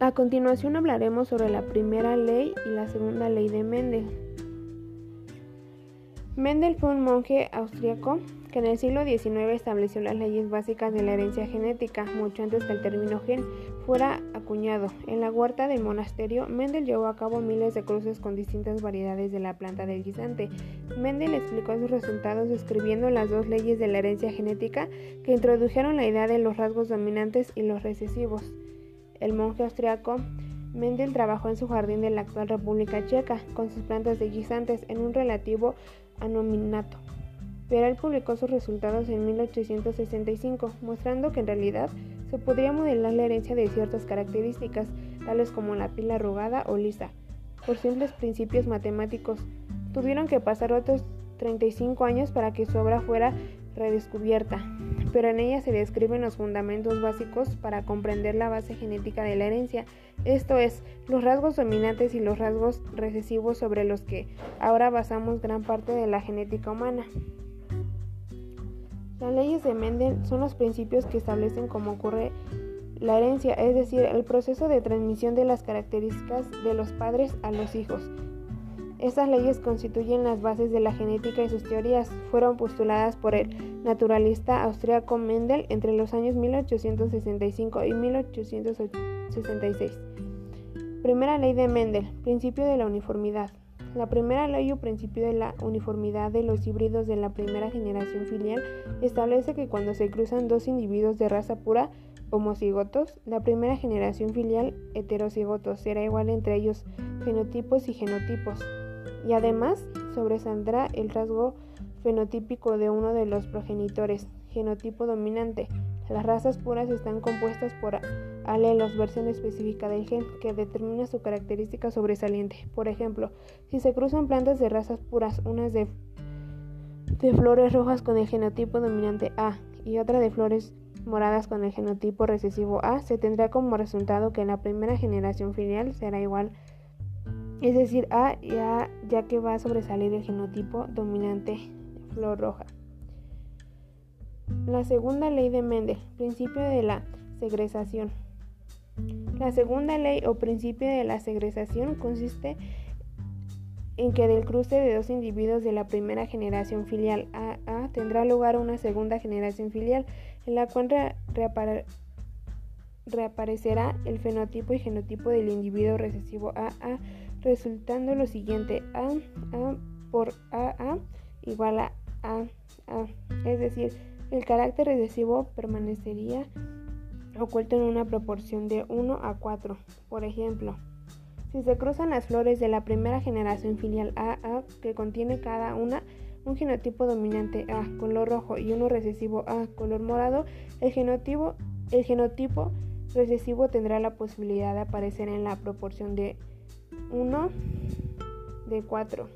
A continuación hablaremos sobre la primera ley y la segunda ley de Mendel. Mendel fue un monje austriaco que en el siglo XIX estableció las leyes básicas de la herencia genética, mucho antes que el término gen fuera acuñado. En la huerta del monasterio, Mendel llevó a cabo miles de cruces con distintas variedades de la planta del guisante. Mendel explicó sus resultados describiendo las dos leyes de la herencia genética que introdujeron la idea de los rasgos dominantes y los recesivos. El monje austriaco Mendel trabajó en su jardín de la actual República Checa con sus plantas de guisantes en un relativo anominato. Pero él publicó sus resultados en 1865, mostrando que en realidad se podría modelar la herencia de ciertas características, tales como la pila arrugada o lisa, por simples principios matemáticos. Tuvieron que pasar otros 35 años para que su obra fuera redescubierta, pero en ella se describen los fundamentos básicos para comprender la base genética de la herencia, esto es, los rasgos dominantes y los rasgos recesivos sobre los que ahora basamos gran parte de la genética humana. Las leyes de Mendel son los principios que establecen cómo ocurre la herencia, es decir, el proceso de transmisión de las características de los padres a los hijos. Estas leyes constituyen las bases de la genética y sus teorías fueron postuladas por el naturalista austríaco Mendel entre los años 1865 y 1866. Primera ley de Mendel, principio de la uniformidad. La primera ley o principio de la uniformidad de los híbridos de la primera generación filial establece que cuando se cruzan dos individuos de raza pura, homocigotos, la primera generación filial heterocigotos será igual entre ellos fenotipos y genotipos y además sobresaldrá el rasgo fenotípico de uno de los progenitores, genotipo dominante. Las razas puras están compuestas por alelos, versión específica del gen, que determina su característica sobresaliente. Por ejemplo, si se cruzan plantas de razas puras, unas de, flores rojas con el genotipo dominante A y otra de flores moradas con el genotipo recesivo A, se tendrá como resultado que la primera generación filial será igual a es decir, A A ya que va a sobresalir el genotipo dominante flor roja. La segunda ley de Mendel, principio de la segregación. La segunda ley o principio de la segregación consiste en que del cruce de dos individuos de la primera generación filial AA tendrá lugar una segunda generación filial en la cual reaparecerá el fenotipo y genotipo del individuo recesivo AA resultando lo siguiente, A, A por AA igual a A, A. Es decir, el carácter recesivo permanecería oculto en una proporción de 1 a 4. Por ejemplo, si se cruzan las flores de la primera generación filial AA que contiene cada una un genotipo dominante A color rojo y uno recesivo A color morado, el genotipo, el genotipo recesivo tendrá la posibilidad de aparecer en la proporción de 1 de 4.